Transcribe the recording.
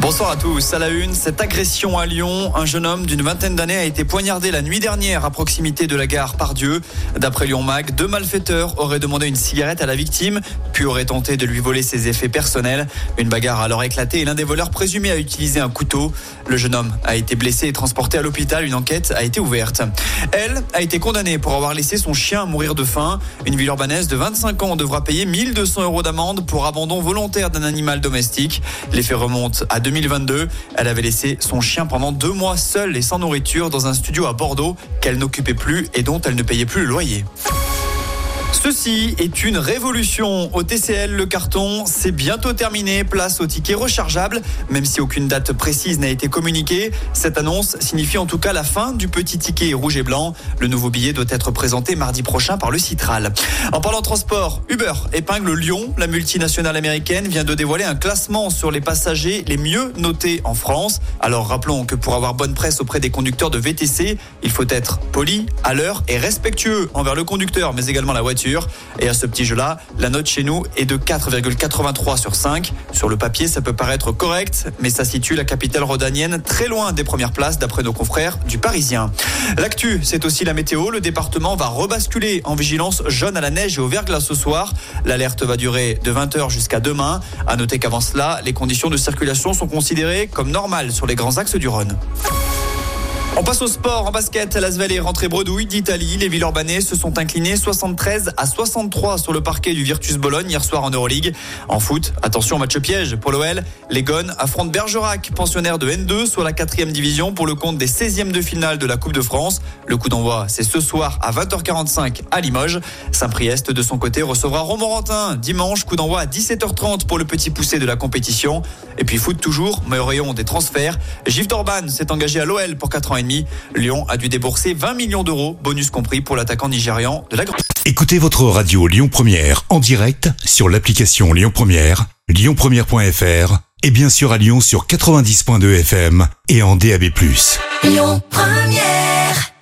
Bonsoir à tous. À la une, cette agression à Lyon, un jeune homme d'une vingtaine d'années a été poignardé la nuit dernière à proximité de la gare Pardieu. D'après Lyon Mag, deux malfaiteurs auraient demandé une cigarette à la victime, puis auraient tenté de lui voler ses effets personnels. Une bagarre a alors éclaté et l'un des voleurs présumés a utilisé un couteau. Le jeune homme a été blessé et transporté à l'hôpital. Une enquête a été ouverte. Elle a été condamnée pour avoir laissé son chien mourir de faim. Une ville urbanaise de 25 ans devra payer 1200 euros d'amende pour abandon volontaire d'un animal domestique. Les faits remontent à 2022. Elle avait laissé son chien pendant deux mois seul et sans nourriture dans un studio à Bordeaux qu'elle n'occupait plus et dont elle ne payait plus le loyer. Ceci est une révolution. Au TCL, le carton, c'est bientôt terminé. Place au ticket rechargeable. Même si aucune date précise n'a été communiquée, cette annonce signifie en tout cas la fin du petit ticket rouge et blanc. Le nouveau billet doit être présenté mardi prochain par le Citral. En parlant transport, Uber épingle Lyon. La multinationale américaine vient de dévoiler un classement sur les passagers les mieux notés en France. Alors rappelons que pour avoir bonne presse auprès des conducteurs de VTC, il faut être poli, à l'heure et respectueux envers le conducteur, mais également la voiture. Et à ce petit jeu-là, la note chez nous est de 4,83 sur 5. Sur le papier, ça peut paraître correct, mais ça situe la capitale rhodanienne très loin des premières places d'après nos confrères du Parisien. L'actu, c'est aussi la météo. Le département va rebasculer en vigilance jaune à la neige et au verglas ce soir. L'alerte va durer de 20h jusqu'à demain. À noter qu'avant cela, les conditions de circulation sont considérées comme normales sur les grands axes du Rhône. On passe au sport. En basket, l'Asvel est rentré bredouille d'Italie. Les Villeurbanais se sont inclinés 73 à 63 sur le parquet du Virtus Bologne hier soir en Euroleague. En foot, attention match piège pour l'OL. Les Gones affrontent Bergerac, pensionnaire de N2, soit la quatrième division pour le compte des 16e de finale de la Coupe de France. Le coup d'envoi, c'est ce soir à 20h45 à Limoges. Saint-Priest, de son côté, recevra Romorantin dimanche. Coup d'envoi à 17h30 pour le petit poussé de la compétition. Et puis foot toujours, mais au rayon des transferts. Gilles Dorban s'est engagé à l'OL pour 4 ans et demi. Lyon a dû débourser 20 millions d'euros, bonus compris pour l'attaquant nigérian de la Écoutez votre radio Lyon Première en direct sur l'application Lyon Première, lyonpremière.fr et bien sûr à Lyon sur 90.2 FM et en DAB+. Lyon Première